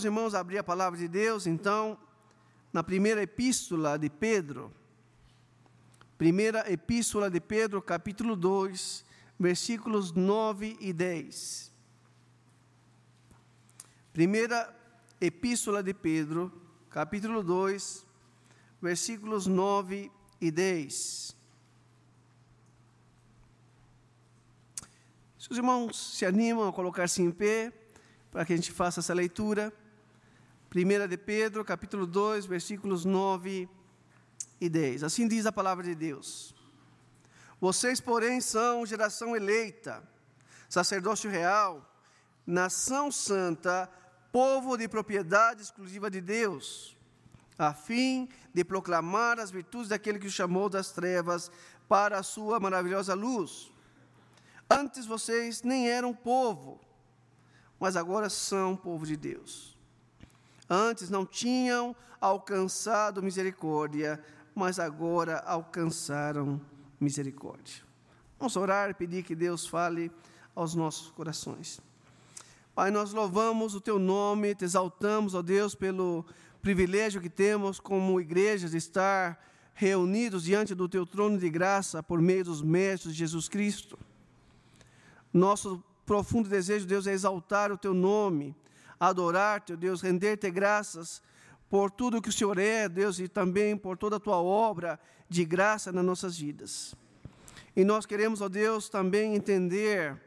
Os irmãos abrir a palavra de Deus, então, na primeira epístola de Pedro, primeira epístola de Pedro, capítulo 2, versículos 9 e 10. Primeira epístola de Pedro, capítulo 2, versículos 9 e 10. Se os irmãos se animam a colocar-se em pé, para que a gente faça essa leitura. 1 de Pedro, capítulo 2, versículos 9 e 10. Assim diz a palavra de Deus. Vocês, porém, são geração eleita, sacerdócio real, nação santa, povo de propriedade exclusiva de Deus, a fim de proclamar as virtudes daquele que o chamou das trevas para a sua maravilhosa luz. Antes vocês nem eram povo, mas agora são povo de Deus. Antes não tinham alcançado misericórdia, mas agora alcançaram misericórdia. Vamos orar e pedir que Deus fale aos nossos corações. Pai, nós louvamos o teu nome, te exaltamos, ó Deus, pelo privilégio que temos como igreja de estar reunidos diante do teu trono de graça por meio dos méritos de Jesus Cristo. Nosso profundo desejo, Deus, é exaltar o teu nome, adorar-te, Deus, render-te graças por tudo que o Senhor é, Deus, e também por toda a tua obra de graça nas nossas vidas. E nós queremos, ó Deus, também entender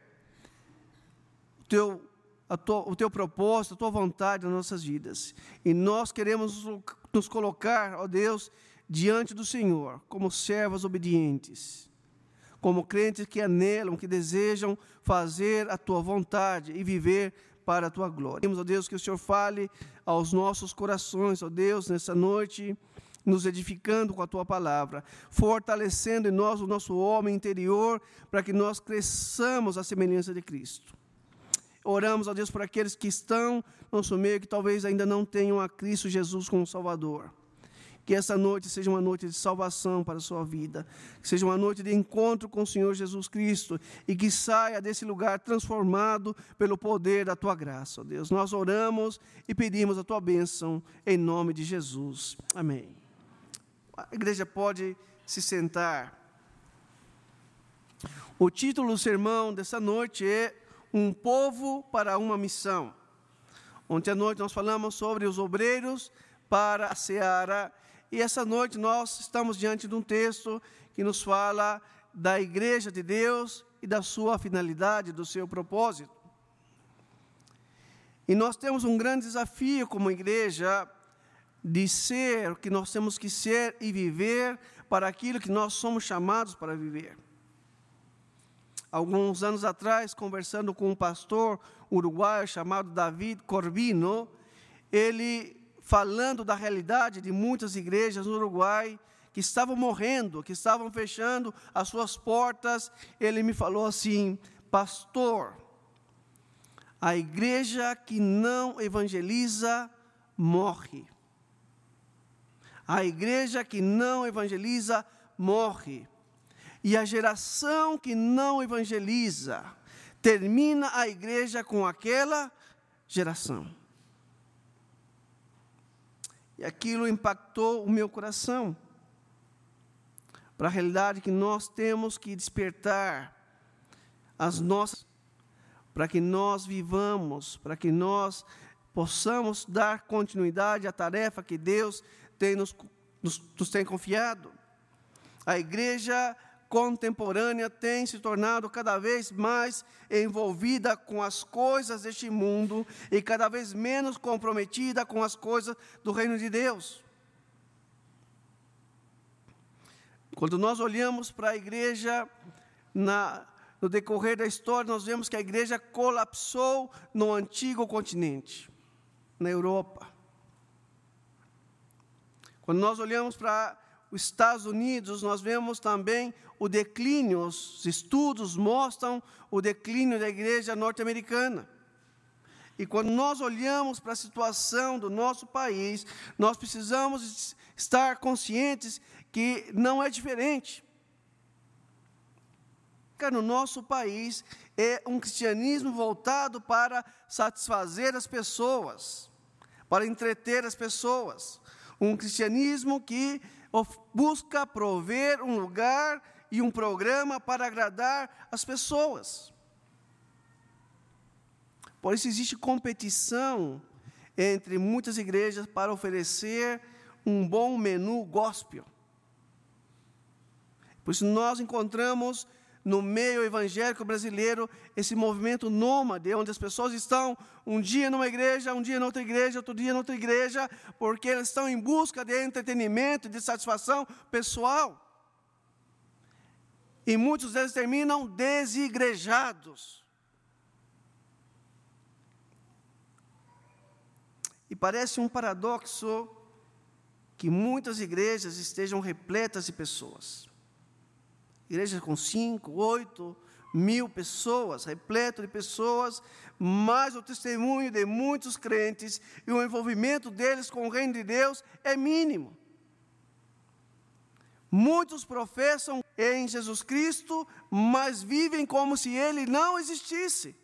o teu, tua, o teu propósito, a tua vontade nas nossas vidas. E nós queremos nos colocar, ó Deus, diante do Senhor, como servos obedientes, como crentes que anelam, que desejam fazer a tua vontade e viver para a tua glória. Pedimos, ó Deus, que o Senhor fale aos nossos corações, ó Deus, nessa noite, nos edificando com a tua palavra, fortalecendo em nós o nosso homem interior, para que nós cresçamos à semelhança de Cristo. Oramos, ó Deus, por aqueles que estão no nosso meio, que talvez ainda não tenham a Cristo Jesus como Salvador. Que essa noite seja uma noite de salvação para a sua vida, que seja uma noite de encontro com o Senhor Jesus Cristo e que saia desse lugar transformado pelo poder da tua graça, ó Deus. Nós oramos e pedimos a tua bênção em nome de Jesus. Amém. A igreja pode se sentar. O título do sermão dessa noite é Um povo para uma missão. Ontem à noite nós falamos sobre os obreiros para a seara e essa noite nós estamos diante de um texto que nos fala da igreja de Deus e da sua finalidade, do seu propósito. E nós temos um grande desafio como igreja de ser o que nós temos que ser e viver para aquilo que nós somos chamados para viver. Alguns anos atrás, conversando com um pastor uruguaio chamado David Corvino, ele falando da realidade de muitas igrejas no Uruguai que estavam morrendo, que estavam fechando as suas portas, ele me falou assim: Pastor, a igreja que não evangeliza morre. A igreja que não evangeliza morre. E a geração que não evangeliza termina a igreja com aquela geração. E aquilo impactou o meu coração para a realidade que nós temos que despertar as nossas para que nós vivamos, para que nós possamos dar continuidade à tarefa que Deus tem nos, nos, nos tem confiado. A igreja contemporânea tem se tornado cada vez mais envolvida com as coisas deste mundo e cada vez menos comprometida com as coisas do reino de Deus. Quando nós olhamos para a igreja na, no decorrer da história, nós vemos que a igreja colapsou no antigo continente, na Europa. Quando nós olhamos para os Estados Unidos, nós vemos também o declínio, os estudos mostram o declínio da igreja norte-americana. E quando nós olhamos para a situação do nosso país, nós precisamos estar conscientes que não é diferente. No nosso país é um cristianismo voltado para satisfazer as pessoas, para entreter as pessoas. Um cristianismo que busca prover um lugar e um programa para agradar as pessoas. Por isso existe competição entre muitas igrejas para oferecer um bom menu gospel. Por isso nós encontramos no meio evangélico brasileiro esse movimento nômade, onde as pessoas estão um dia numa igreja, um dia noutra igreja, outro dia noutra igreja, porque elas estão em busca de entretenimento, de satisfação pessoal. E muitos deles terminam desigrejados. E parece um paradoxo que muitas igrejas estejam repletas de pessoas igrejas com cinco, oito mil pessoas, repleto de pessoas, mas o testemunho de muitos crentes e o envolvimento deles com o reino de Deus é mínimo. Muitos professam em Jesus Cristo, mas vivem como se ele não existisse.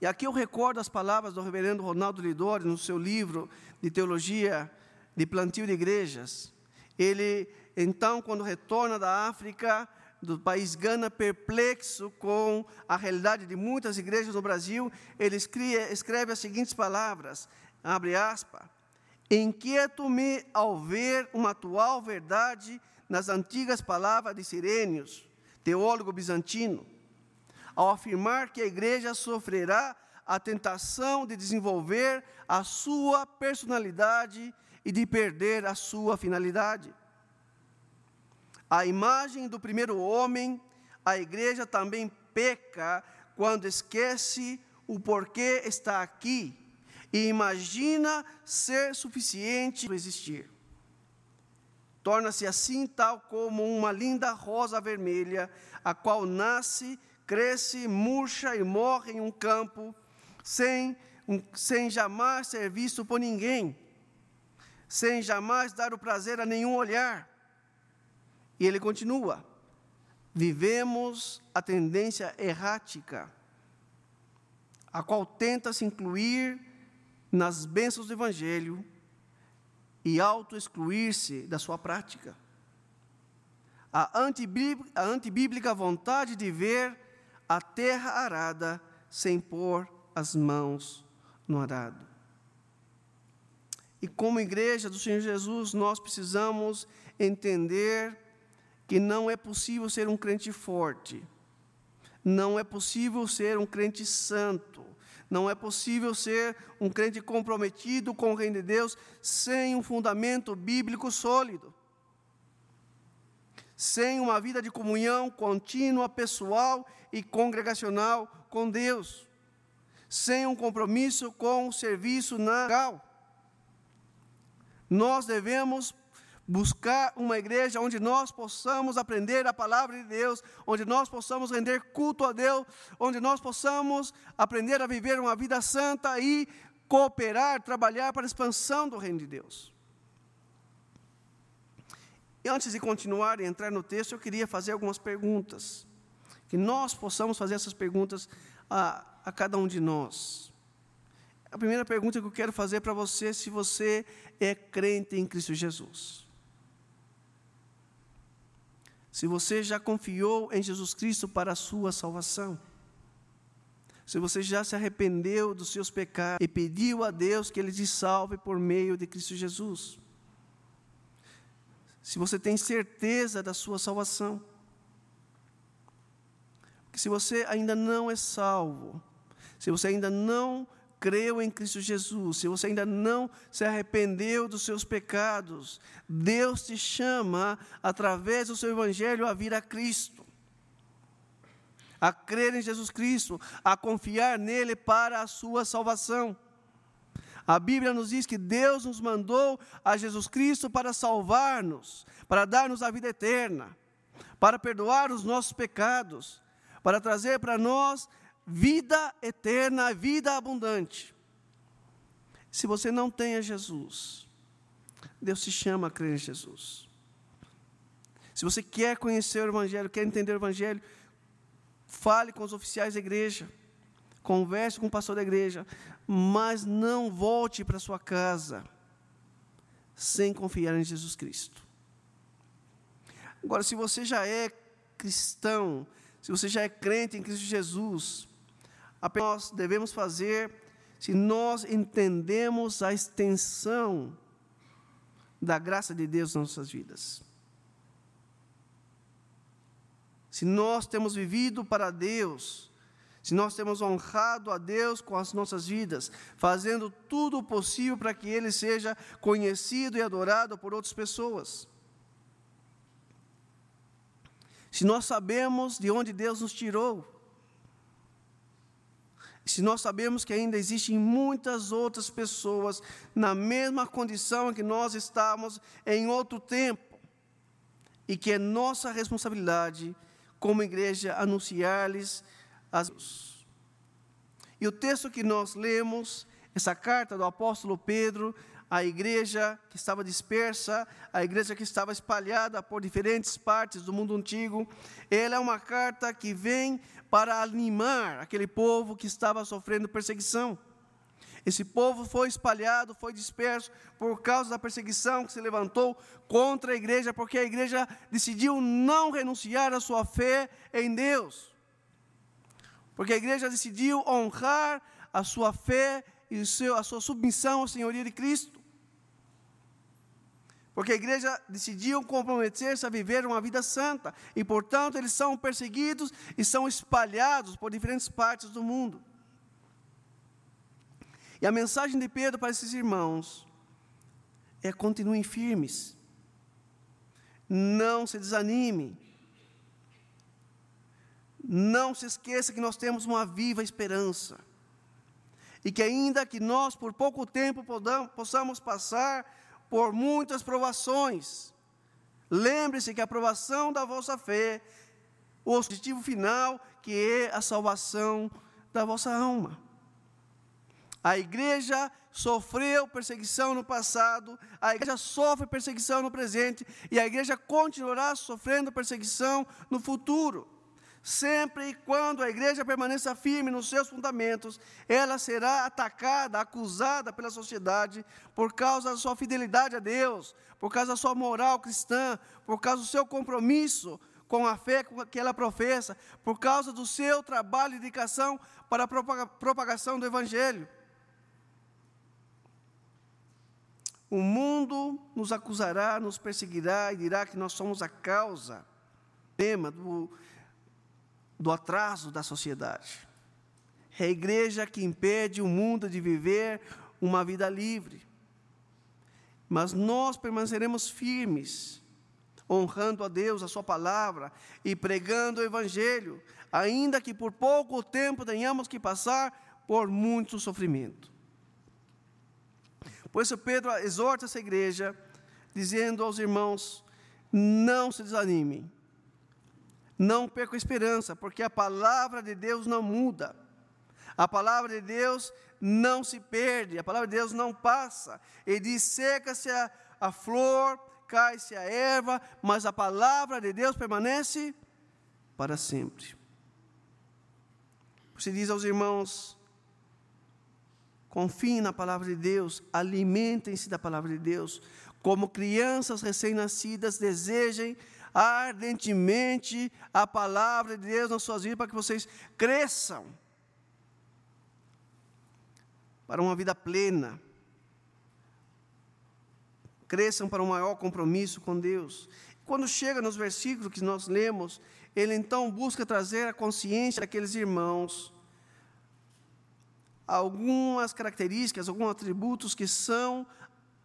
E aqui eu recordo as palavras do reverendo Ronaldo Lidori no seu livro de teologia de plantio de igrejas. Ele, então, quando retorna da África, do país Gana, perplexo com a realidade de muitas igrejas no Brasil, ele escreve, escreve as seguintes palavras, abre aspas, Inquieto-me ao ver uma atual verdade nas antigas palavras de Sirênios, teólogo bizantino, ao afirmar que a igreja sofrerá a tentação de desenvolver a sua personalidade e de perder a sua finalidade. A imagem do primeiro homem, a igreja também peca quando esquece o porquê está aqui e imagina ser suficiente para existir. Torna-se assim tal como uma linda rosa vermelha, a qual nasce, cresce, murcha e morre em um campo, sem, sem jamais ser visto por ninguém sem jamais dar o prazer a nenhum olhar. E ele continua: vivemos a tendência errática, a qual tenta se incluir nas bênçãos do Evangelho e auto-excluir-se da sua prática. A antibíblica, a antibíblica vontade de ver a terra arada sem pôr as mãos no arado. E como igreja do Senhor Jesus, nós precisamos entender que não é possível ser um crente forte, não é possível ser um crente santo, não é possível ser um crente comprometido com o reino de Deus sem um fundamento bíblico sólido, sem uma vida de comunhão contínua, pessoal e congregacional com Deus, sem um compromisso com o serviço na nós devemos buscar uma igreja onde nós possamos aprender a palavra de Deus, onde nós possamos render culto a Deus, onde nós possamos aprender a viver uma vida santa e cooperar, trabalhar para a expansão do reino de Deus. E antes de continuar e entrar no texto, eu queria fazer algumas perguntas. Que nós possamos fazer essas perguntas a, a cada um de nós. A primeira pergunta que eu quero fazer para você é se você é crente em Cristo Jesus. Se você já confiou em Jesus Cristo para a sua salvação. Se você já se arrependeu dos seus pecados e pediu a Deus que Ele te salve por meio de Cristo Jesus. Se você tem certeza da sua salvação. Porque se você ainda não é salvo, se você ainda não creu em Cristo Jesus, se você ainda não se arrependeu dos seus pecados, Deus te chama, através do seu Evangelho, a vir a Cristo, a crer em Jesus Cristo, a confiar nele para a sua salvação. A Bíblia nos diz que Deus nos mandou a Jesus Cristo para salvar-nos, para dar-nos a vida eterna, para perdoar os nossos pecados, para trazer para nós vida eterna, vida abundante. Se você não tem a Jesus, Deus te chama a crer em Jesus. Se você quer conhecer o Evangelho, quer entender o Evangelho, fale com os oficiais da igreja, converse com o pastor da igreja, mas não volte para sua casa sem confiar em Jesus Cristo. Agora, se você já é cristão, se você já é crente em Cristo Jesus, nós devemos fazer se nós entendemos a extensão da graça de Deus nas nossas vidas. Se nós temos vivido para Deus, se nós temos honrado a Deus com as nossas vidas, fazendo tudo o possível para que Ele seja conhecido e adorado por outras pessoas. Se nós sabemos de onde Deus nos tirou, se nós sabemos que ainda existem muitas outras pessoas na mesma condição em que nós estávamos em outro tempo, e que é nossa responsabilidade, como igreja, anunciar-lhes as. E o texto que nós lemos, essa carta do apóstolo Pedro, à igreja que estava dispersa, a igreja que estava espalhada por diferentes partes do mundo antigo, ela é uma carta que vem para animar aquele povo que estava sofrendo perseguição. Esse povo foi espalhado, foi disperso por causa da perseguição que se levantou contra a igreja, porque a igreja decidiu não renunciar à sua fé em Deus. Porque a igreja decidiu honrar a sua fé e a sua submissão ao senhorio de Cristo. Porque a igreja decidiu comprometer-se a viver uma vida santa. E, portanto, eles são perseguidos e são espalhados por diferentes partes do mundo. E a mensagem de Pedro para esses irmãos é: continuem firmes. Não se desanime. Não se esqueça que nós temos uma viva esperança. E que ainda que nós por pouco tempo podamos, possamos passar por muitas provações. Lembre-se que a provação da vossa fé, o objetivo final, que é a salvação da vossa alma. A igreja sofreu perseguição no passado, a igreja sofre perseguição no presente e a igreja continuará sofrendo perseguição no futuro. Sempre e quando a igreja permaneça firme nos seus fundamentos, ela será atacada, acusada pela sociedade por causa da sua fidelidade a Deus, por causa da sua moral cristã, por causa do seu compromisso com a fé que ela professa, por causa do seu trabalho e dedicação para a propagação do Evangelho. O mundo nos acusará, nos perseguirá e dirá que nós somos a causa, tema do do atraso da sociedade. É a igreja que impede o mundo de viver uma vida livre. Mas nós permaneceremos firmes, honrando a Deus, a Sua palavra e pregando o Evangelho, ainda que por pouco tempo tenhamos que passar por muito sofrimento. Por isso, Pedro exorta essa igreja, dizendo aos irmãos: não se desanimem, não perca a esperança, porque a palavra de Deus não muda. A palavra de Deus não se perde, a palavra de Deus não passa. Ele diz: seca-se a, a flor, cai-se a erva, mas a palavra de Deus permanece para sempre. Você diz aos irmãos: confiem na palavra de Deus, alimentem-se da palavra de Deus, como crianças recém-nascidas, desejem ardentemente a palavra de Deus nas suas vidas para que vocês cresçam para uma vida plena. Cresçam para um maior compromisso com Deus. Quando chega nos versículos que nós lemos, ele então busca trazer a consciência daqueles irmãos algumas características, alguns atributos que são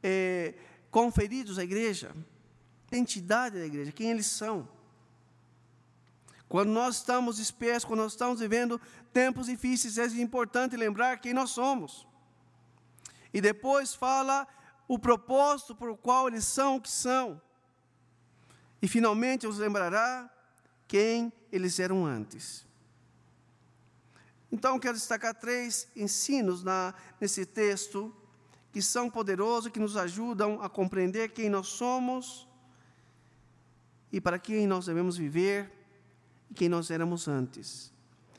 é, conferidos à igreja identidade da igreja, quem eles são. Quando nós estamos dispersos, quando nós estamos vivendo tempos difíceis, é importante lembrar quem nós somos. E depois fala o propósito por qual eles são o que são. E finalmente os lembrará quem eles eram antes. Então, quero destacar três ensinos na, nesse texto que são poderosos, que nos ajudam a compreender quem nós somos e para quem nós devemos viver e quem nós éramos antes.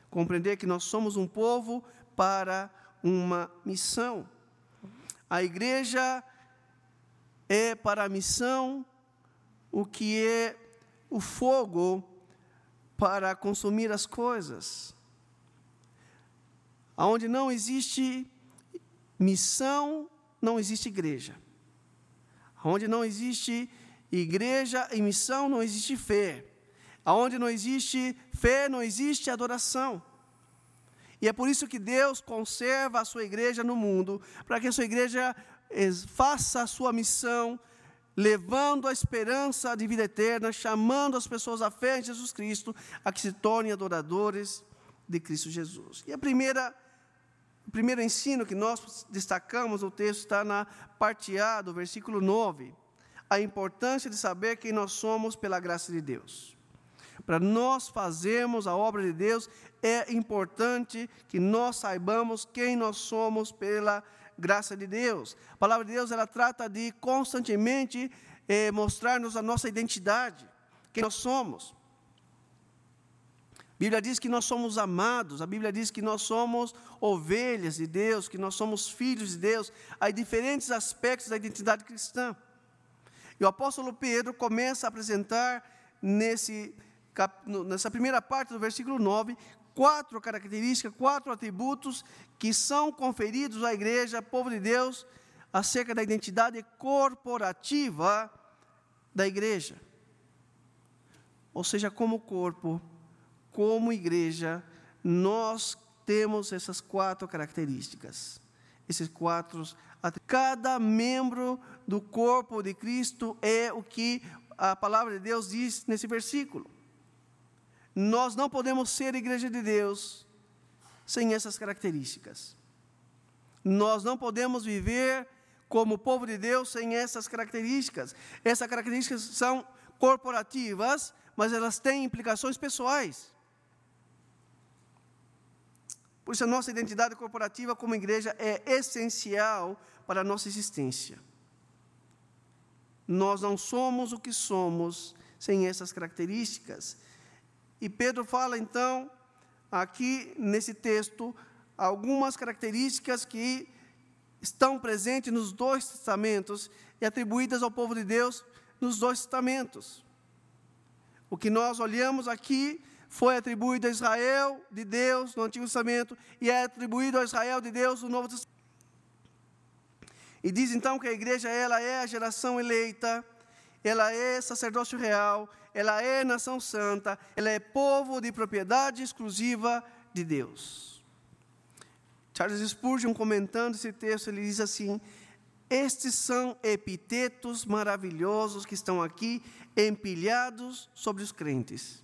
compreender que nós somos um povo para uma missão. A igreja é para a missão o que é o fogo para consumir as coisas. Onde não existe missão, não existe igreja. Onde não existe igreja e missão, não existe fé. Onde não existe fé, não existe adoração. E é por isso que Deus conserva a sua igreja no mundo, para que a sua igreja faça a sua missão, levando a esperança de vida eterna, chamando as pessoas à fé em Jesus Cristo, a que se tornem adoradores de Cristo Jesus. E a primeira o primeiro ensino que nós destacamos no texto está na parte A do versículo 9. A importância de saber quem nós somos pela graça de Deus. Para nós fazermos a obra de Deus, é importante que nós saibamos quem nós somos pela graça de Deus. A palavra de Deus ela trata de constantemente eh, mostrar-nos a nossa identidade, quem nós somos. A Bíblia diz que nós somos amados, a Bíblia diz que nós somos ovelhas de Deus, que nós somos filhos de Deus. Há diferentes aspectos da identidade cristã. E o apóstolo Pedro começa a apresentar nesse nessa primeira parte do versículo 9, quatro características, quatro atributos que são conferidos à igreja, povo de Deus, acerca da identidade corporativa da igreja. Ou seja, como corpo, como igreja, nós temos essas quatro características. Esses quatro cada membro do corpo de Cristo é o que a palavra de Deus diz nesse versículo. Nós não podemos ser igreja de Deus sem essas características. Nós não podemos viver como povo de Deus sem essas características. Essas características são corporativas, mas elas têm implicações pessoais. Por isso, a nossa identidade corporativa como igreja é essencial para a nossa existência. Nós não somos o que somos sem essas características. E Pedro fala então, aqui nesse texto, algumas características que estão presentes nos dois testamentos e atribuídas ao povo de Deus nos dois testamentos. O que nós olhamos aqui foi atribuído a Israel de Deus no Antigo Testamento e é atribuído a Israel de Deus no Novo Testamento. E diz então que a igreja ela é a geração eleita, ela é sacerdócio real, ela é nação santa, ela é povo de propriedade exclusiva de Deus. Charles Spurgeon, comentando esse texto, ele diz assim: Estes são epitetos maravilhosos que estão aqui empilhados sobre os crentes.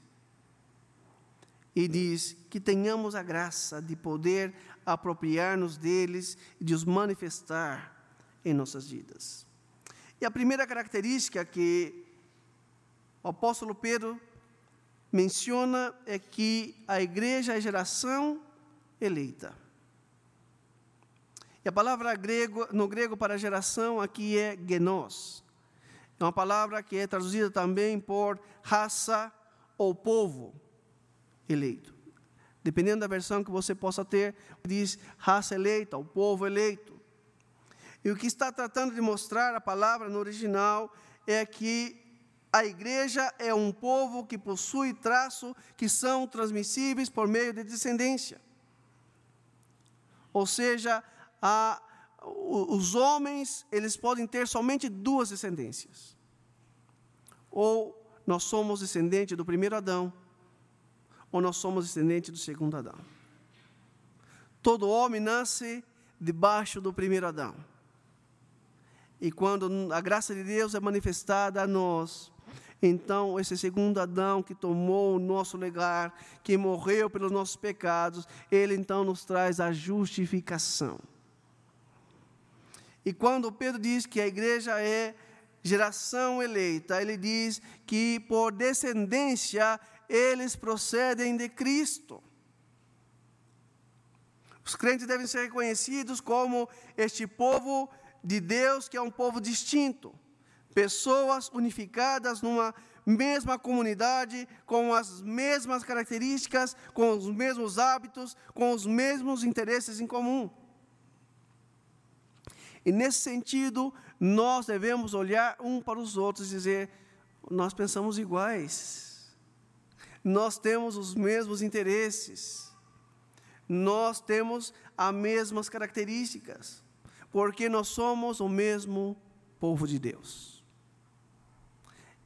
E diz que tenhamos a graça de poder apropriar-nos deles e de os manifestar em nossas vidas. E a primeira característica que o apóstolo Pedro menciona é que a igreja é geração eleita. E a palavra grego, no grego para geração aqui é genos. É uma palavra que é traduzida também por raça ou povo eleito. Dependendo da versão que você possa ter, diz raça eleita, o povo eleito. E o que está tratando de mostrar a palavra no original é que a igreja é um povo que possui traços que são transmissíveis por meio de descendência. Ou seja, a, os homens, eles podem ter somente duas descendências. Ou nós somos descendentes do primeiro Adão, ou nós somos descendentes do segundo Adão. Todo homem nasce debaixo do primeiro Adão. E quando a graça de Deus é manifestada a nós, então, esse segundo Adão que tomou o nosso lugar, que morreu pelos nossos pecados, ele então nos traz a justificação. E quando Pedro diz que a igreja é geração eleita, ele diz que por descendência eles procedem de Cristo. Os crentes devem ser reconhecidos como este povo de Deus, que é um povo distinto. Pessoas unificadas numa mesma comunidade, com as mesmas características, com os mesmos hábitos, com os mesmos interesses em comum. E nesse sentido, nós devemos olhar um para os outros e dizer: nós pensamos iguais, nós temos os mesmos interesses, nós temos as mesmas características, porque nós somos o mesmo povo de Deus.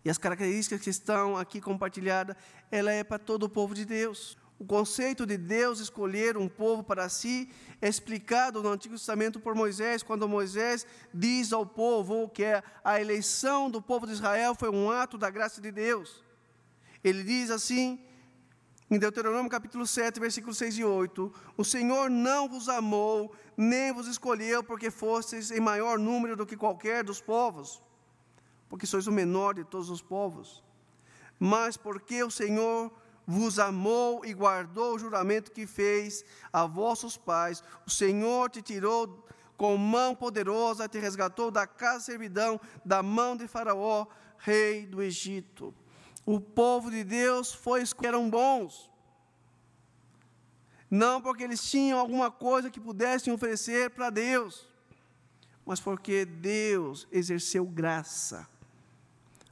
E as características que estão aqui compartilhadas, ela é para todo o povo de Deus. O conceito de Deus escolher um povo para si é explicado no Antigo Testamento por Moisés, quando Moisés diz ao povo que a eleição do povo de Israel foi um ato da graça de Deus. Ele diz assim, em Deuteronômio capítulo 7, versículos 6 e 8: O Senhor não vos amou, nem vos escolheu, porque fostes em maior número do que qualquer dos povos, porque sois o menor de todos os povos, mas porque o Senhor vos amou e guardou o juramento que fez a vossos pais. O Senhor te tirou com mão poderosa, te resgatou da casa de servidão, da mão de Faraó, rei do Egito. O povo de Deus foi que eram bons. Não porque eles tinham alguma coisa que pudessem oferecer para Deus, mas porque Deus exerceu graça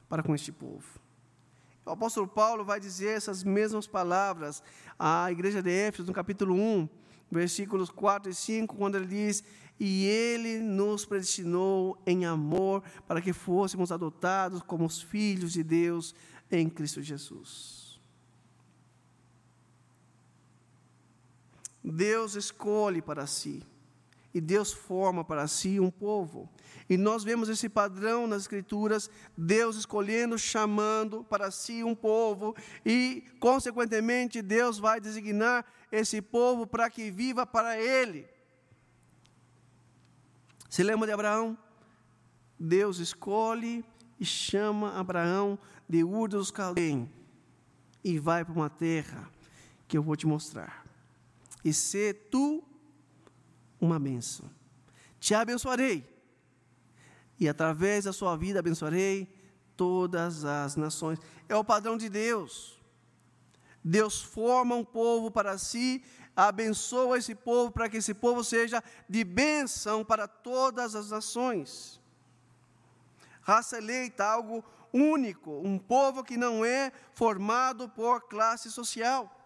para com este povo. O apóstolo Paulo vai dizer essas mesmas palavras à igreja de Éfeso, no capítulo 1, versículos 4 e 5, quando ele diz: E ele nos predestinou em amor para que fôssemos adotados como os filhos de Deus em Cristo Jesus. Deus escolhe para si, e Deus forma para si um povo. E nós vemos esse padrão nas Escrituras, Deus escolhendo, chamando para si um povo, e, consequentemente, Deus vai designar esse povo para que viva para Ele. Se lembra de Abraão? Deus escolhe e chama Abraão de Ur dos Caldeim e vai para uma terra que eu vou te mostrar. E ser tu uma bênção. Te abençoarei e através da sua vida abençoarei todas as nações. É o padrão de Deus. Deus forma um povo para si, abençoa esse povo para que esse povo seja de bênção para todas as nações. Raça eleita, algo único, um povo que não é formado por classe social.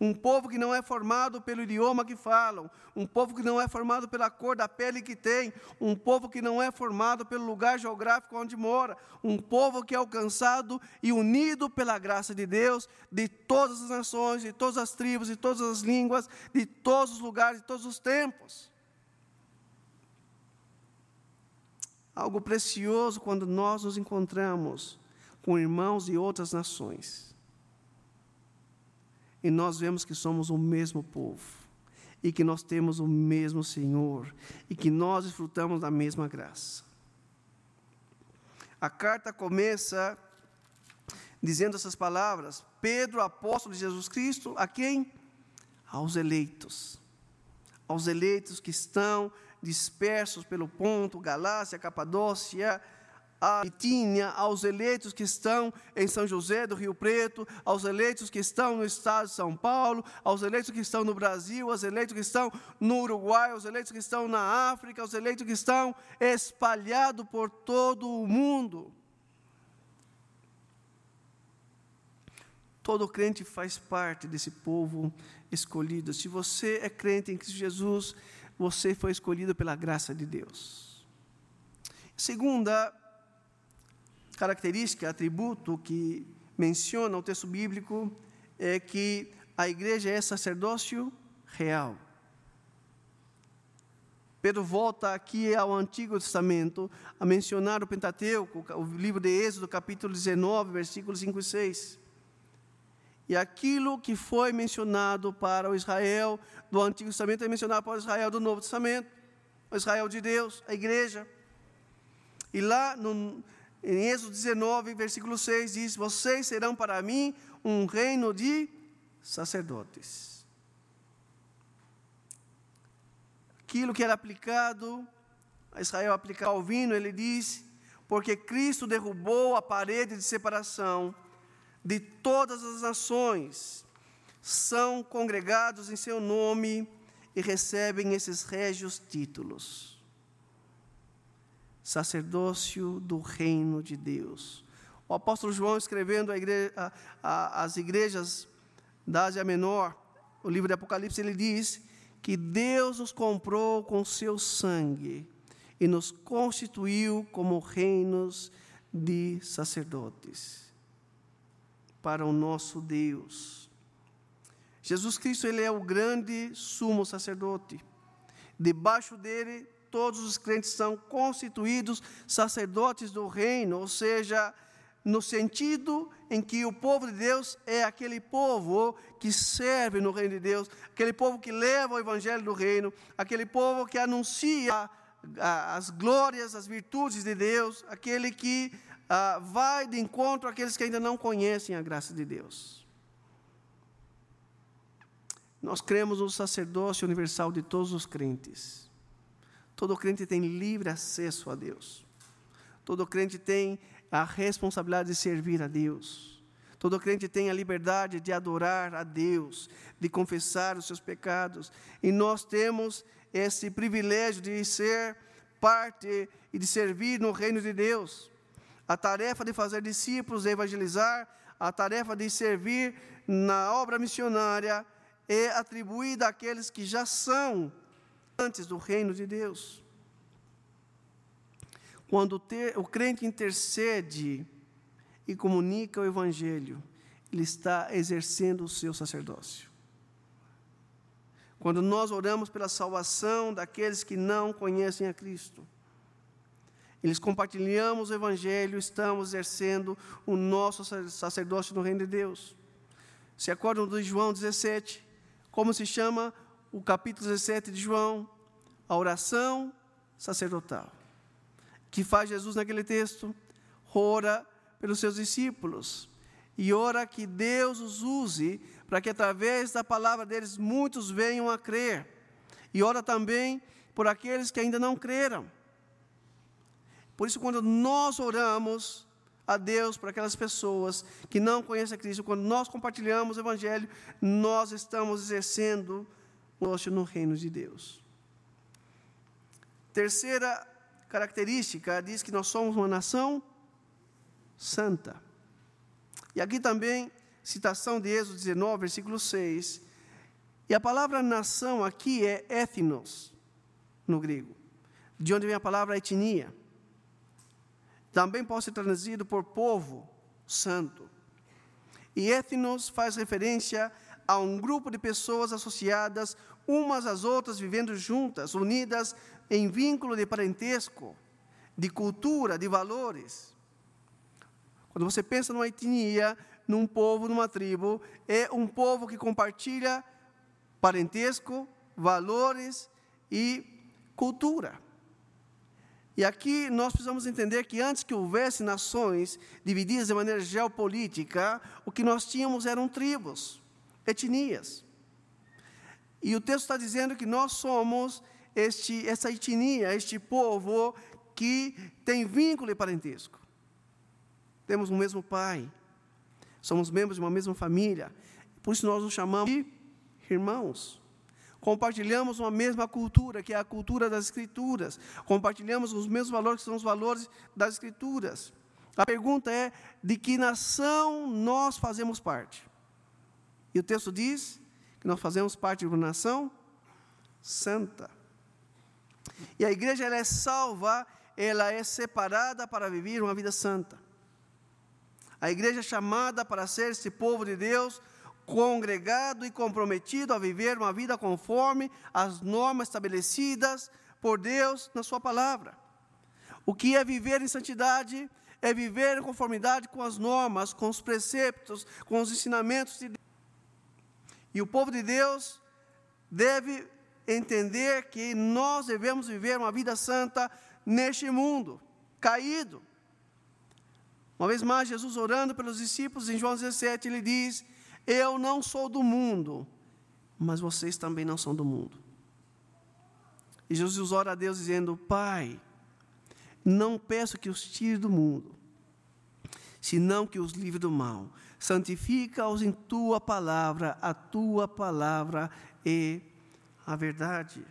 Um povo que não é formado pelo idioma que falam, um povo que não é formado pela cor da pele que tem, um povo que não é formado pelo lugar geográfico onde mora, um povo que é alcançado e unido pela graça de Deus, de todas as nações, de todas as tribos, de todas as línguas, de todos os lugares, de todos os tempos. Algo precioso quando nós nos encontramos com irmãos de outras nações e nós vemos que somos o mesmo povo, e que nós temos o mesmo Senhor, e que nós desfrutamos da mesma graça. A carta começa dizendo essas palavras: Pedro, apóstolo de Jesus Cristo, a quem? Aos eleitos. Aos eleitos que estão dispersos pelo Ponto, Galácia, Capadócia, a Bitínia, aos eleitos que estão em São José do Rio Preto, aos eleitos que estão no estado de São Paulo, aos eleitos que estão no Brasil, aos eleitos que estão no Uruguai, aos eleitos que estão na África, aos eleitos que estão espalhados por todo o mundo. Todo crente faz parte desse povo escolhido. Se você é crente em Cristo Jesus, você foi escolhido pela graça de Deus. Segunda, característica, atributo que menciona o texto bíblico é que a igreja é sacerdócio real. Pedro volta aqui ao Antigo Testamento a mencionar o Pentateuco, o livro de Êxodo, capítulo 19, versículos 5 e 6. E aquilo que foi mencionado para o Israel do Antigo Testamento é mencionado para o Israel do Novo Testamento, o Israel de Deus, a igreja. E lá no, em Êxodo 19, versículo 6 diz: Vocês serão para mim um reino de sacerdotes. Aquilo que era aplicado a Israel aplicar ao vinho, ele diz: porque Cristo derrubou a parede de separação de todas as nações, são congregados em seu nome e recebem esses régios títulos. Sacerdócio do reino de Deus. O apóstolo João, escrevendo às igrejas da Ásia Menor, o livro de Apocalipse, ele diz que Deus nos comprou com seu sangue e nos constituiu como reinos de sacerdotes para o nosso Deus. Jesus Cristo, ele é o grande sumo sacerdote. Debaixo dele, todos os crentes são constituídos sacerdotes do reino, ou seja, no sentido em que o povo de Deus é aquele povo que serve no reino de Deus, aquele povo que leva o evangelho do reino, aquele povo que anuncia as glórias, as virtudes de Deus, aquele que ah, vai de encontro àqueles que ainda não conhecem a graça de Deus. Nós cremos no sacerdócio universal de todos os crentes. Todo crente tem livre acesso a Deus. Todo crente tem a responsabilidade de servir a Deus. Todo crente tem a liberdade de adorar a Deus, de confessar os seus pecados. E nós temos esse privilégio de ser parte e de servir no reino de Deus. A tarefa de fazer discípulos, de evangelizar, a tarefa de servir na obra missionária é atribuída àqueles que já são antes do reino de Deus. Quando o crente intercede e comunica o evangelho, ele está exercendo o seu sacerdócio. Quando nós oramos pela salvação daqueles que não conhecem a Cristo, eles compartilhamos o Evangelho, estamos exercendo o nosso sacerdócio no reino de Deus. Se acordam do João 17, como se chama o capítulo 17 de João? A oração sacerdotal. Que faz Jesus naquele texto? Ora pelos seus discípulos e ora que Deus os use para que através da palavra deles muitos venham a crer. E ora também por aqueles que ainda não creram. Por isso, quando nós oramos a Deus para aquelas pessoas que não conhecem a Cristo, quando nós compartilhamos o Evangelho, nós estamos exercendo o nosso no reino de Deus. Terceira característica diz que nós somos uma nação santa. E aqui também citação de Êxodo 19, versículo 6. E a palavra nação aqui é ethnos, no grego, de onde vem a palavra etnia. Também pode ser traduzido por povo santo. E ethnos faz referência a um grupo de pessoas associadas umas às outras, vivendo juntas, unidas em vínculo de parentesco, de cultura, de valores. Quando você pensa numa etnia, num povo, numa tribo, é um povo que compartilha parentesco, valores e cultura. E aqui nós precisamos entender que antes que houvesse nações divididas de maneira geopolítica, o que nós tínhamos eram tribos, etnias. E o texto está dizendo que nós somos este, essa etnia, este povo que tem vínculo e parentesco. Temos o mesmo pai, somos membros de uma mesma família, por isso nós nos chamamos de irmãos. Compartilhamos uma mesma cultura, que é a cultura das Escrituras. Compartilhamos os mesmos valores, que são os valores das Escrituras. A pergunta é: de que nação nós fazemos parte? E o texto diz que nós fazemos parte de uma nação santa. E a igreja ela é salva, ela é separada para viver uma vida santa. A igreja é chamada para ser esse povo de Deus, congregado e comprometido a viver uma vida conforme as normas estabelecidas por Deus na Sua palavra. O que é viver em santidade? É viver em conformidade com as normas, com os preceptos, com os ensinamentos de Deus. E o povo de Deus deve entender que nós devemos viver uma vida santa neste mundo caído, uma vez mais, Jesus orando pelos discípulos, em João 17, ele diz: Eu não sou do mundo, mas vocês também não são do mundo. E Jesus ora a Deus dizendo: Pai, Não peço que os tire do mundo, senão que os livre do mal. Santifica-os em tua palavra, a tua palavra é a verdade.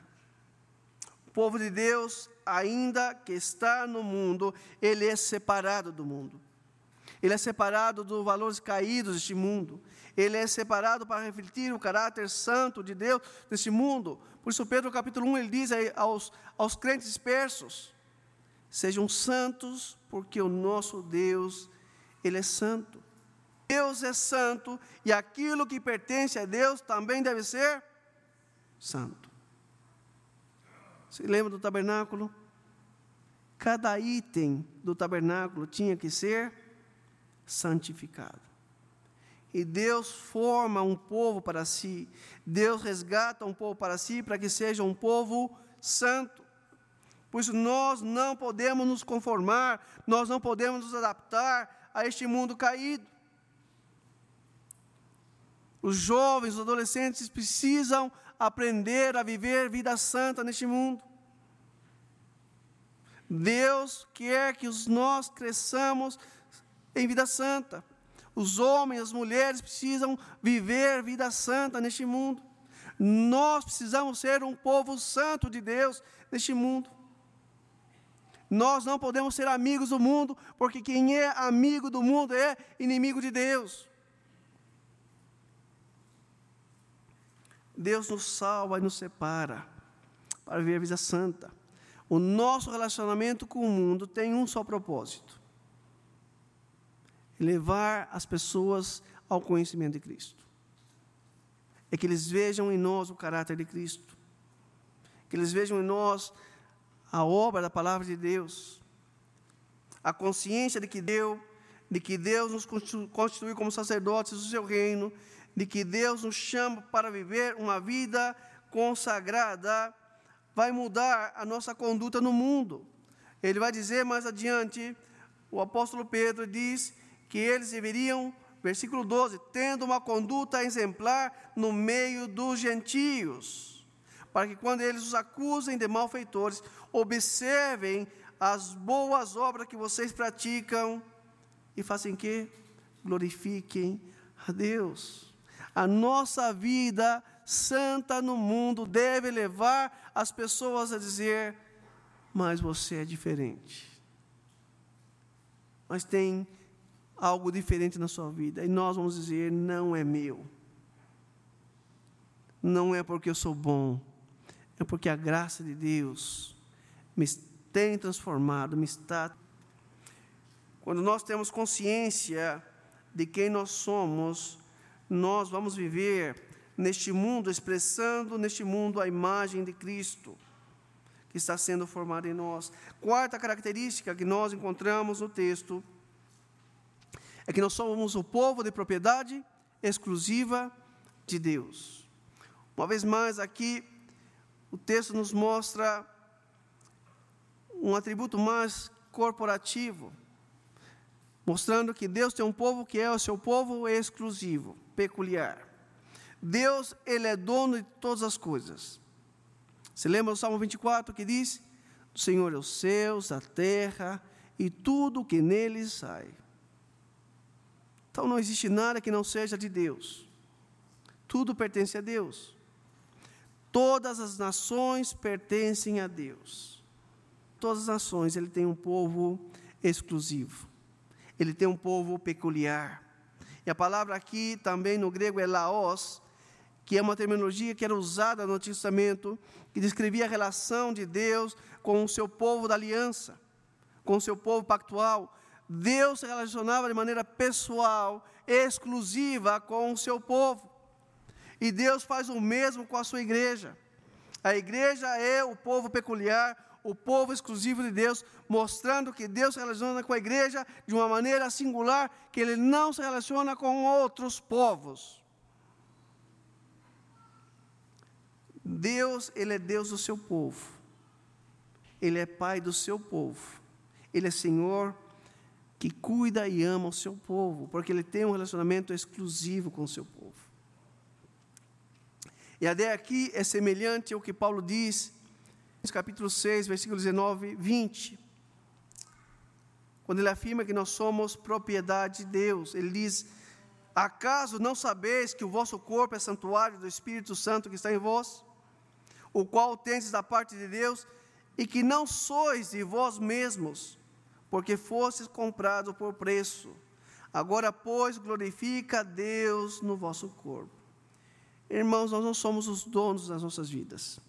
O povo de Deus, ainda que está no mundo, ele é separado do mundo. Ele é separado dos valores caídos deste mundo. Ele é separado para refletir o caráter santo de Deus neste mundo. Por isso, Pedro, capítulo 1, ele diz aos, aos crentes dispersos: Sejam santos, porque o nosso Deus, Ele é santo. Deus é santo e aquilo que pertence a Deus também deve ser santo. Você lembra do tabernáculo? Cada item do tabernáculo tinha que ser santificado. E Deus forma um povo para si, Deus resgata um povo para si, para que seja um povo santo. Por isso, nós não podemos nos conformar, nós não podemos nos adaptar a este mundo caído. Os jovens, os adolescentes precisam aprender a viver vida santa neste mundo. Deus quer que nós cresçamos em vida santa. Os homens, as mulheres precisam viver vida santa neste mundo. Nós precisamos ser um povo santo de Deus neste mundo. Nós não podemos ser amigos do mundo, porque quem é amigo do mundo é inimigo de Deus. Deus nos salva e nos separa para viver a vida santa. O nosso relacionamento com o mundo tem um só propósito: levar as pessoas ao conhecimento de Cristo. É que eles vejam em nós o caráter de Cristo, que eles vejam em nós a obra da palavra de Deus, a consciência de que Deus, de que Deus nos constituiu como sacerdotes do seu reino, de que Deus nos chama para viver uma vida consagrada, vai mudar a nossa conduta no mundo. Ele vai dizer mais adiante, o apóstolo Pedro diz que eles deveriam, versículo 12, tendo uma conduta exemplar no meio dos gentios para que quando eles os acusem de malfeitores, observem as boas obras que vocês praticam e façam que glorifiquem a Deus. A nossa vida santa no mundo deve levar as pessoas a dizer: mas você é diferente. Mas tem algo diferente na sua vida. E nós vamos dizer: não é meu. Não é porque eu sou bom é porque a graça de Deus me tem transformado, me está. Quando nós temos consciência de quem nós somos, nós vamos viver neste mundo, expressando neste mundo a imagem de Cristo que está sendo formada em nós. Quarta característica que nós encontramos no texto é que nós somos o povo de propriedade exclusiva de Deus. Uma vez mais, aqui o texto nos mostra um atributo mais corporativo, mostrando que Deus tem um povo que é o seu povo exclusivo, peculiar. Deus, ele é dono de todas as coisas. Você lembra do Salmo 24 que diz: O Senhor é os céus, a terra e tudo que neles sai. Então não existe nada que não seja de Deus. Tudo pertence a Deus. Todas as nações pertencem a Deus. Todas as nações, ele tem um povo exclusivo. Ele tem um povo peculiar. E a palavra aqui também no grego é laos, que é uma terminologia que era usada no Antigo Testamento, que descrevia a relação de Deus com o seu povo da aliança, com o seu povo pactual. Deus se relacionava de maneira pessoal, exclusiva com o seu povo. E Deus faz o mesmo com a sua igreja. A igreja é o povo peculiar, o povo exclusivo de Deus, mostrando que Deus se relaciona com a igreja de uma maneira singular, que Ele não se relaciona com outros povos. Deus, Ele é Deus do seu povo. Ele é Pai do seu povo. Ele é Senhor que cuida e ama o seu povo, porque Ele tem um relacionamento exclusivo com o seu povo. E a ideia aqui é semelhante ao que Paulo diz, capítulo 6, versículos 19 e 20. quando ele afirma que nós somos propriedade de Deus. Ele diz: Acaso não sabeis que o vosso corpo é santuário do Espírito Santo que está em vós, o qual tendes da parte de Deus, e que não sois de vós mesmos, porque fostes comprados por preço. Agora, pois, glorifica a Deus no vosso corpo. Irmãos, nós não somos os donos das nossas vidas.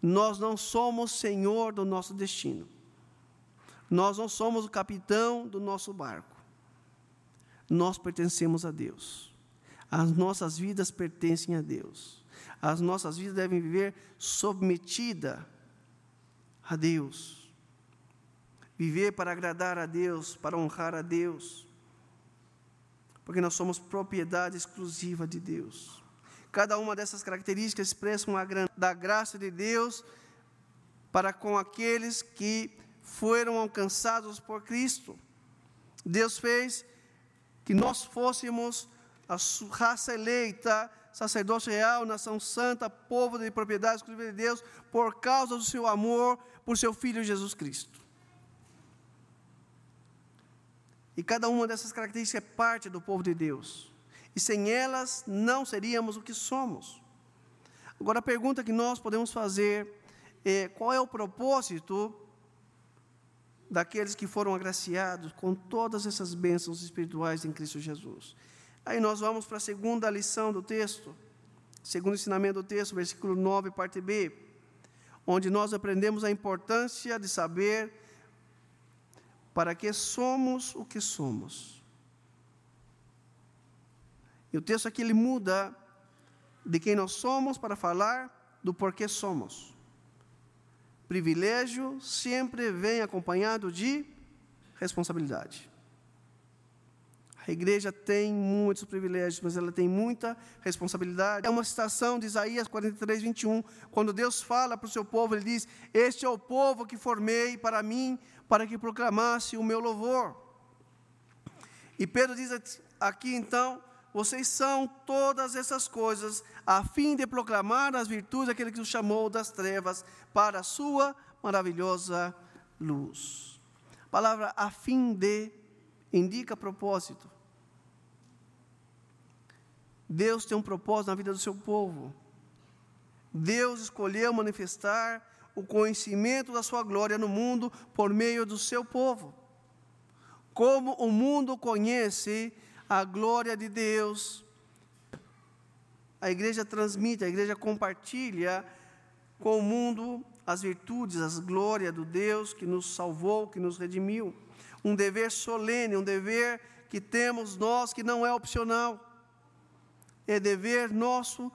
Nós não somos senhor do nosso destino. Nós não somos o capitão do nosso barco. Nós pertencemos a Deus. As nossas vidas pertencem a Deus. As nossas vidas devem viver submetida a Deus. Viver para agradar a Deus, para honrar a Deus. Porque nós somos propriedade exclusiva de Deus. Cada uma dessas características expressa uma da graça de Deus para com aqueles que foram alcançados por Cristo. Deus fez que nós fôssemos a raça eleita, sacerdócio real, nação santa, povo de propriedade exclusiva de Deus, por causa do seu amor por seu Filho Jesus Cristo. E cada uma dessas características é parte do povo de Deus e sem elas não seríamos o que somos. Agora, a pergunta que nós podemos fazer é: qual é o propósito daqueles que foram agraciados com todas essas bênçãos espirituais em Cristo Jesus? Aí nós vamos para a segunda lição do texto, segundo ensinamento do texto, versículo 9, parte B, onde nós aprendemos a importância de saber para que somos o que somos. E o texto aqui ele muda de quem nós somos para falar do porquê somos. Privilégio sempre vem acompanhado de responsabilidade. A igreja tem muitos privilégios, mas ela tem muita responsabilidade. É uma citação de Isaías 43, 21, quando Deus fala para o seu povo, ele diz: Este é o povo que formei para mim, para que proclamasse o meu louvor. E Pedro diz aqui então vocês são todas essas coisas, a fim de proclamar as virtudes daquele que os chamou das trevas para a sua maravilhosa luz. A palavra a fim de indica propósito. Deus tem um propósito na vida do seu povo. Deus escolheu manifestar o conhecimento da sua glória no mundo por meio do seu povo. Como o mundo conhece a glória de Deus. A igreja transmite, a igreja compartilha com o mundo as virtudes, as glórias do Deus que nos salvou, que nos redimiu. Um dever solene, um dever que temos nós que não é opcional. É dever nosso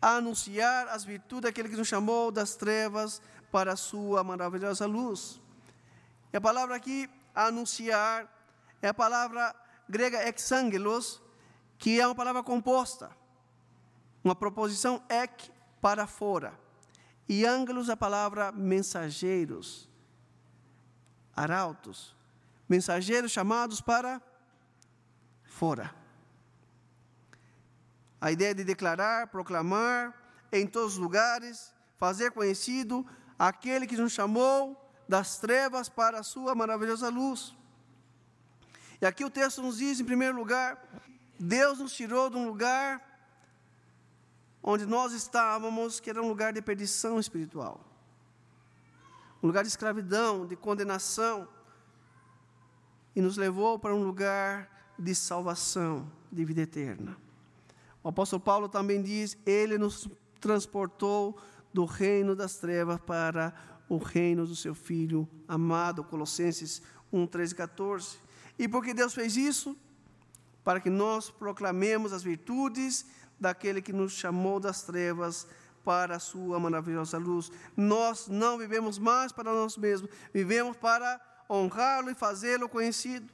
anunciar as virtudes daquele que nos chamou das trevas para a sua maravilhosa luz. E a palavra aqui, anunciar, é a palavra grega exangelos, que é uma palavra composta. Uma proposição ek para fora. E ângelos é a palavra mensageiros, arautos, mensageiros chamados para fora. A ideia de declarar, proclamar em todos os lugares, fazer conhecido aquele que nos chamou das trevas para a sua maravilhosa luz. E aqui o texto nos diz, em primeiro lugar, Deus nos tirou de um lugar onde nós estávamos, que era um lugar de perdição espiritual, um lugar de escravidão, de condenação, e nos levou para um lugar de salvação, de vida eterna. O apóstolo Paulo também diz: Ele nos transportou do reino das trevas para o reino do seu Filho amado, Colossenses 1, 13 e 14. E por que Deus fez isso? Para que nós proclamemos as virtudes daquele que nos chamou das trevas para a sua maravilhosa luz. Nós não vivemos mais para nós mesmos, vivemos para honrá-lo e fazê-lo conhecido.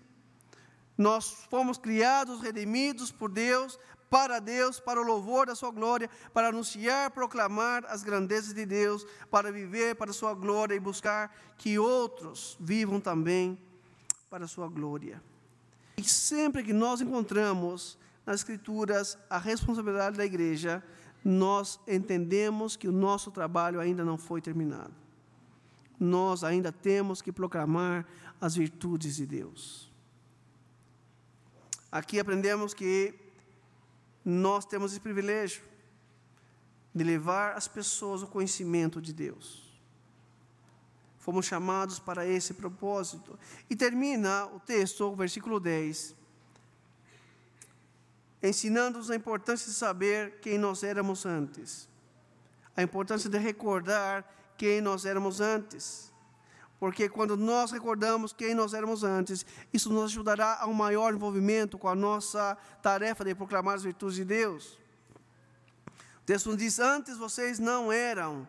Nós fomos criados, redimidos por Deus, para Deus, para o louvor da sua glória, para anunciar, proclamar as grandezas de Deus, para viver para a sua glória e buscar que outros vivam também para a sua glória. E sempre que nós encontramos nas Escrituras a responsabilidade da igreja, nós entendemos que o nosso trabalho ainda não foi terminado. nós ainda temos que proclamar as virtudes de Deus. Aqui aprendemos que nós temos esse privilégio de levar as pessoas ao conhecimento de Deus. Fomos chamados para esse propósito. E termina o texto, o versículo 10, ensinando-nos a importância de saber quem nós éramos antes, a importância de recordar quem nós éramos antes. Porque quando nós recordamos quem nós éramos antes, isso nos ajudará a um maior envolvimento com a nossa tarefa de proclamar as virtudes de Deus. O texto nos diz: Antes vocês não eram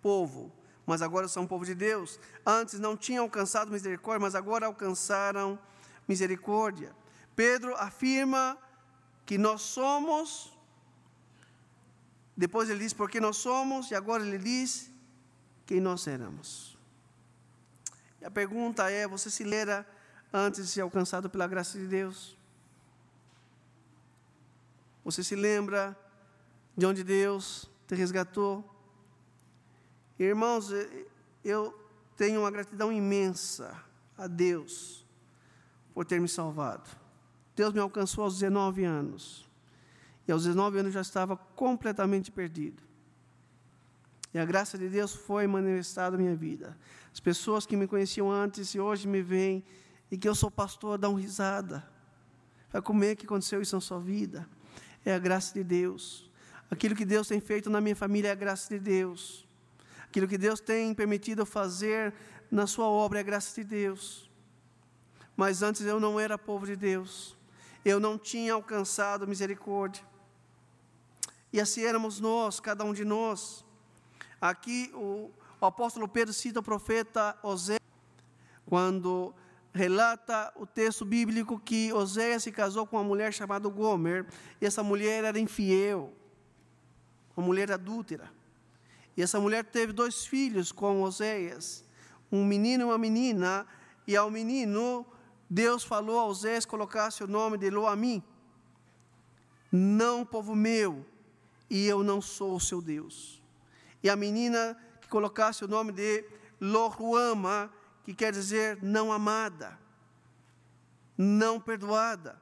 povo, mas agora são povo de Deus. Antes não tinham alcançado misericórdia, mas agora alcançaram misericórdia. Pedro afirma que nós somos, depois ele diz porque nós somos, e agora ele diz quem nós éramos. E a pergunta é: você se lera antes de ser alcançado pela graça de Deus? Você se lembra de onde Deus te resgatou? Irmãos, eu tenho uma gratidão imensa a Deus por ter me salvado. Deus me alcançou aos 19 anos. E aos 19 anos já estava completamente perdido. E a graça de Deus foi manifestada na minha vida. As pessoas que me conheciam antes e hoje me veem e que eu sou pastor dão risada. Vai como é que aconteceu isso na sua vida? É a graça de Deus. Aquilo que Deus tem feito na minha família é a graça de Deus. Aquilo que Deus tem permitido fazer na sua obra é a graça de Deus. Mas antes eu não era povo de Deus eu não tinha alcançado misericórdia. E assim éramos nós, cada um de nós. Aqui o, o apóstolo Pedro cita o profeta Oséias, quando relata o texto bíblico que Oséias se casou com uma mulher chamada Gomer, e essa mulher era infiel, uma mulher adúltera. E essa mulher teve dois filhos com Oséias, um menino e uma menina, e ao menino Deus falou a Osés colocasse o nome de Loami, não povo meu, e eu não sou o seu Deus. E a menina que colocasse o nome de Lohuama, que quer dizer não amada, não perdoada.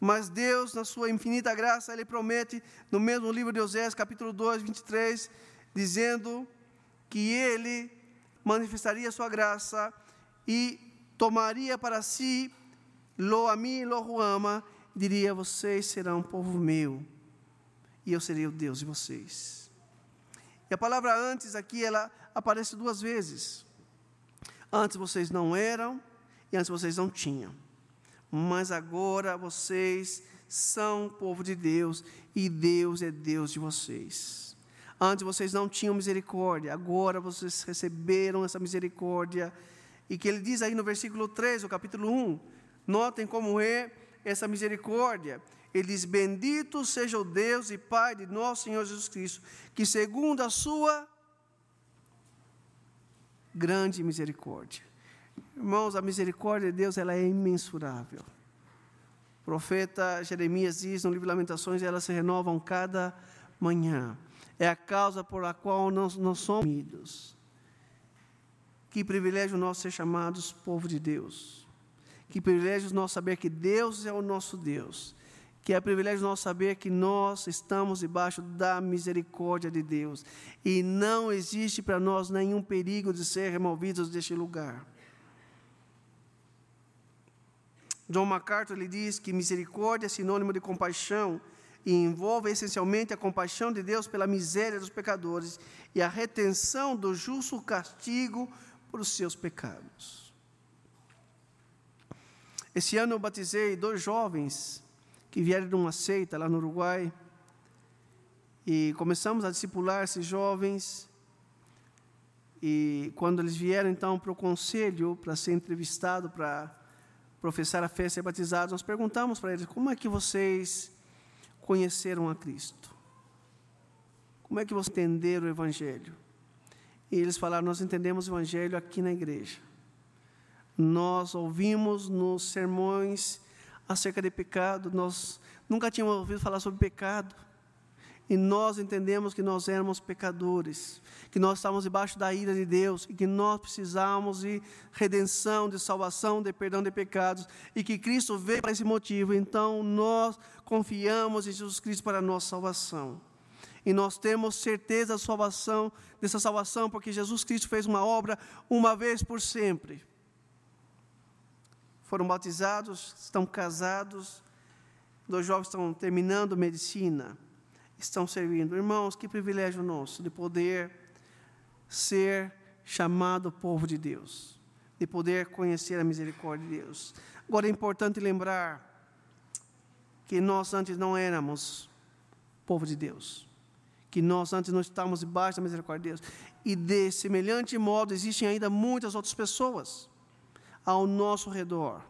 Mas Deus, na sua infinita graça, Ele promete, no mesmo livro de Osés, capítulo 2, 23, dizendo que Ele manifestaria sua graça e tomaria para si lo a mim, lo ama, diria: Vocês serão povo meu, e eu serei o Deus de vocês. E a palavra antes aqui, ela aparece duas vezes. Antes vocês não eram, e antes vocês não tinham. Mas agora vocês são povo de Deus, e Deus é Deus de vocês. Antes vocês não tinham misericórdia, agora vocês receberam essa misericórdia e que ele diz aí no versículo 3, o capítulo 1, notem como é essa misericórdia. Ele diz: Bendito seja o Deus e Pai de nosso Senhor Jesus Cristo, que segundo a sua grande misericórdia. Irmãos, a misericórdia de Deus ela é imensurável. O profeta Jeremias diz no livro de Lamentações, elas se renovam cada manhã. É a causa por a qual nós, nós somos unidos. Que privilégio nós ser chamados povo de Deus. Que privilégio nós saber que Deus é o nosso Deus. Que é privilégio nós saber que nós estamos debaixo da misericórdia de Deus. E não existe para nós nenhum perigo de ser removidos deste lugar. John MacArthur ele diz que misericórdia é sinônimo de compaixão e envolve essencialmente a compaixão de Deus pela miséria dos pecadores e a retenção do justo castigo por os seus pecados. Esse ano eu batizei dois jovens que vieram de uma seita lá no Uruguai e começamos a discipular esses jovens. E quando eles vieram então para o conselho para ser entrevistado para professar a fé ser batizados, nós perguntamos para eles como é que vocês conheceram a Cristo? Como é que vocês entenderam o Evangelho? E eles falaram: Nós entendemos o Evangelho aqui na igreja. Nós ouvimos nos sermões acerca de pecado, nós nunca tínhamos ouvido falar sobre pecado. e nós entendemos que nós éramos pecadores, que nós estávamos debaixo da ira de Deus e que nós precisávamos de redenção, de salvação, de perdão de pecados e que Cristo veio para esse motivo. Então nós confiamos em Jesus Cristo para a nossa salvação. E nós temos certeza da salvação, dessa salvação, porque Jesus Cristo fez uma obra uma vez por sempre. Foram batizados, estão casados, dois jovens estão terminando medicina estão servindo. Irmãos, que privilégio nosso de poder ser chamado povo de Deus, de poder conhecer a misericórdia de Deus. Agora é importante lembrar que nós antes não éramos povo de Deus, que nós antes não estávamos debaixo da misericórdia de Deus. E de semelhante modo existem ainda muitas outras pessoas ao nosso redor,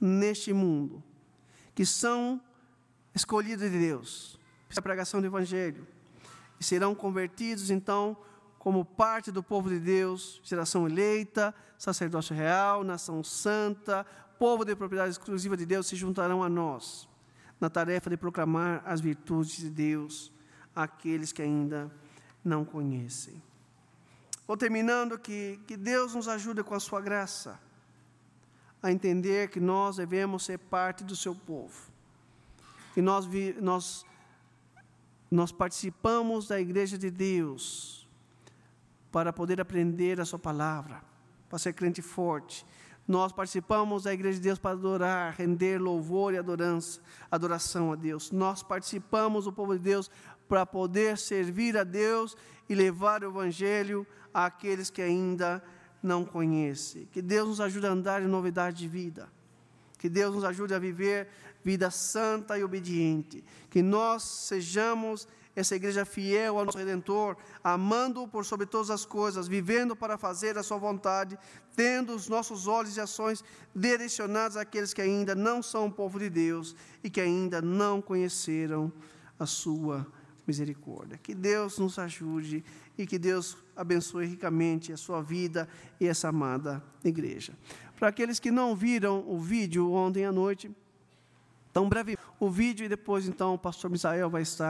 neste mundo, que são escolhidas de Deus, a pregação do Evangelho. E serão convertidos, então, como parte do povo de Deus, geração eleita, sacerdócio real, nação santa, povo de propriedade exclusiva de Deus, se juntarão a nós na tarefa de proclamar as virtudes de Deus àqueles que ainda não conhecem. Vou terminando que, que Deus nos ajude com a sua graça a entender que nós devemos ser parte do seu povo. Que nós, nós nós participamos da igreja de Deus para poder aprender a Sua palavra, para ser crente forte. Nós participamos da igreja de Deus para adorar, render louvor e adorança, adoração a Deus. Nós participamos do povo de Deus para poder servir a Deus e levar o Evangelho àqueles que ainda não conhecem. Que Deus nos ajude a andar em novidade de vida. Que Deus nos ajude a viver vida santa e obediente. Que nós sejamos essa igreja fiel ao nosso Redentor, amando-o por sobre todas as coisas, vivendo para fazer a sua vontade, tendo os nossos olhos e ações direcionados àqueles que ainda não são o povo de Deus e que ainda não conheceram a sua misericórdia. Que Deus nos ajude e que Deus abençoe ricamente a sua vida e essa amada igreja. Para aqueles que não viram o vídeo ontem à noite, então, breve o vídeo e depois então o pastor Misael vai estar